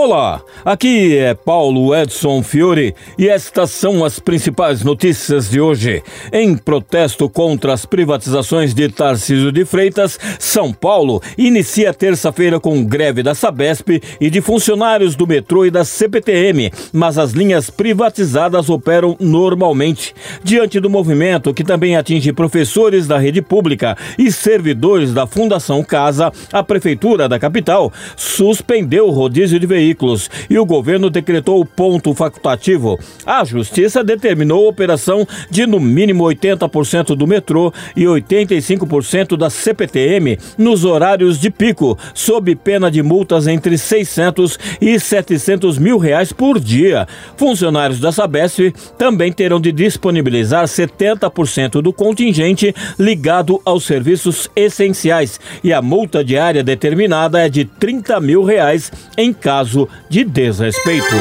Olá, aqui é Paulo Edson Fiore e estas são as principais notícias de hoje. Em protesto contra as privatizações de Tarcísio de Freitas, São Paulo inicia terça-feira com greve da Sabesp e de funcionários do metrô e da CPTM, mas as linhas privatizadas operam normalmente. Diante do movimento que também atinge professores da rede pública e servidores da Fundação Casa, a prefeitura da capital suspendeu o rodízio de veículos veículos e o governo decretou o ponto facultativo. A justiça determinou a operação de no mínimo 80% do metrô e 85% da CPTM nos horários de pico, sob pena de multas entre 600 e 700 mil reais por dia. Funcionários da Sabesp também terão de disponibilizar 70% do contingente ligado aos serviços essenciais e a multa diária determinada é de 30 mil reais em caso caso de desrespeito.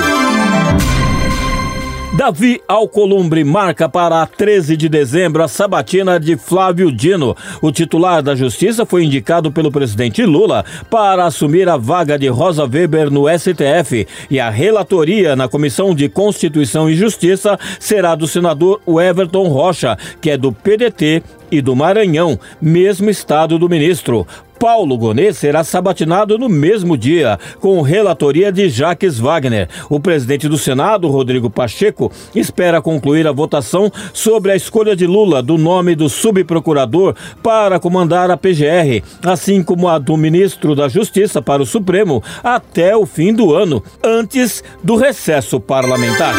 Davi Alcolumbre marca para 13 de dezembro a sabatina de Flávio Dino. O titular da Justiça foi indicado pelo presidente Lula para assumir a vaga de Rosa Weber no STF e a relatoria na Comissão de Constituição e Justiça será do senador Everton Rocha, que é do PDT e do Maranhão, mesmo estado do ministro. Paulo Gonet será sabatinado no mesmo dia, com relatoria de Jacques Wagner. O presidente do Senado, Rodrigo Pacheco, espera concluir a votação sobre a escolha de Lula do nome do subprocurador para comandar a PGR, assim como a do ministro da Justiça para o Supremo, até o fim do ano, antes do recesso parlamentar.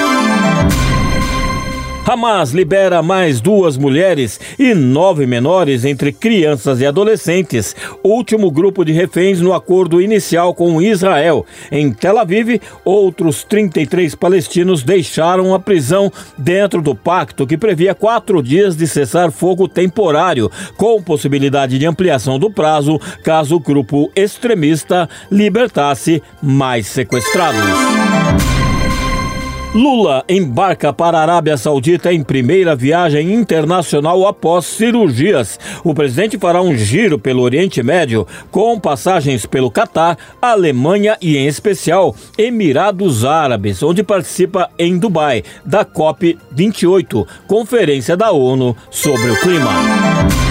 Hamas libera mais duas mulheres e nove menores entre crianças e adolescentes, último grupo de reféns no acordo inicial com Israel. Em Tel Aviv, outros 33 palestinos deixaram a prisão dentro do pacto que previa quatro dias de cessar fogo temporário, com possibilidade de ampliação do prazo caso o grupo extremista libertasse mais sequestrados. Lula embarca para a Arábia Saudita em primeira viagem internacional após cirurgias. O presidente fará um giro pelo Oriente Médio, com passagens pelo Catar, Alemanha e, em especial, Emirados Árabes, onde participa em Dubai, da COP28, Conferência da ONU sobre o Clima.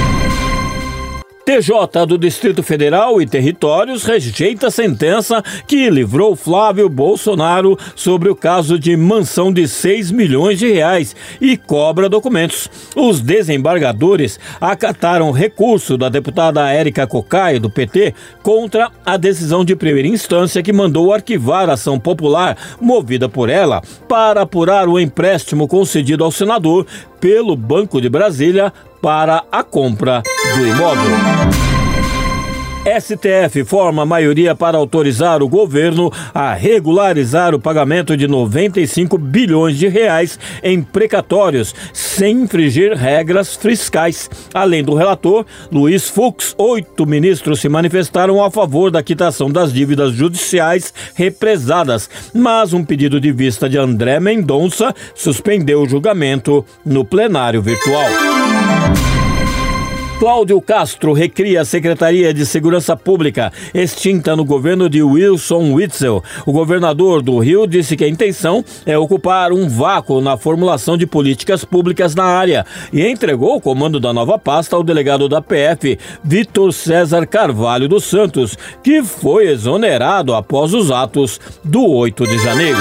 TJ do Distrito Federal e Territórios rejeita a sentença que livrou Flávio Bolsonaro sobre o caso de mansão de 6 milhões de reais e cobra documentos. Os desembargadores acataram recurso da deputada Érica Cocai, do PT, contra a decisão de primeira instância que mandou arquivar a ação popular movida por ela para apurar o empréstimo concedido ao senador pelo Banco de Brasília para a compra do imóvel. STF forma maioria para autorizar o governo a regularizar o pagamento de 95 bilhões de reais em precatórios, sem infringir regras fiscais. Além do relator, Luiz Fux, oito ministros se manifestaram a favor da quitação das dívidas judiciais represadas, mas um pedido de vista de André Mendonça suspendeu o julgamento no plenário virtual. Cláudio Castro recria a Secretaria de Segurança Pública, extinta no governo de Wilson Witzel. O governador do Rio disse que a intenção é ocupar um vácuo na formulação de políticas públicas na área e entregou o comando da nova pasta ao delegado da PF, Vitor César Carvalho dos Santos, que foi exonerado após os atos do 8 de janeiro.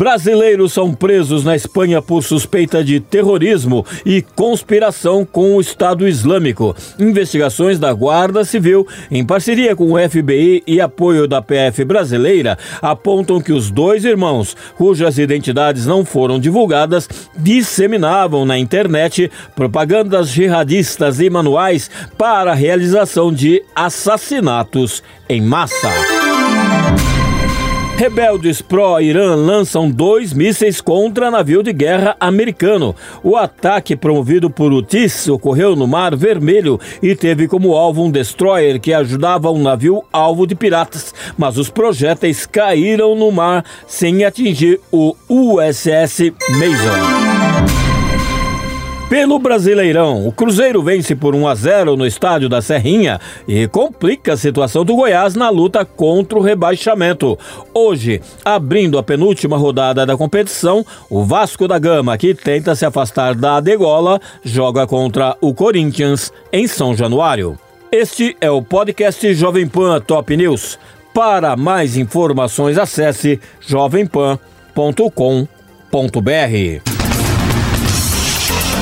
Brasileiros são presos na Espanha por suspeita de terrorismo e conspiração com o Estado Islâmico. Investigações da Guarda Civil, em parceria com o FBI e apoio da PF brasileira, apontam que os dois irmãos, cujas identidades não foram divulgadas, disseminavam na internet propagandas jihadistas e manuais para a realização de assassinatos em massa. Rebeldes pró-Irã lançam dois mísseis contra navio de guerra americano. O ataque promovido por Houthis ocorreu no Mar Vermelho e teve como alvo um destroyer que ajudava um navio alvo de piratas, mas os projéteis caíram no mar sem atingir o USS Mason. Pelo Brasileirão, o Cruzeiro vence por 1 a 0 no estádio da Serrinha e complica a situação do Goiás na luta contra o rebaixamento. Hoje, abrindo a penúltima rodada da competição, o Vasco da Gama, que tenta se afastar da degola, joga contra o Corinthians em São Januário. Este é o podcast Jovem Pan Top News. Para mais informações, acesse jovempan.com.br.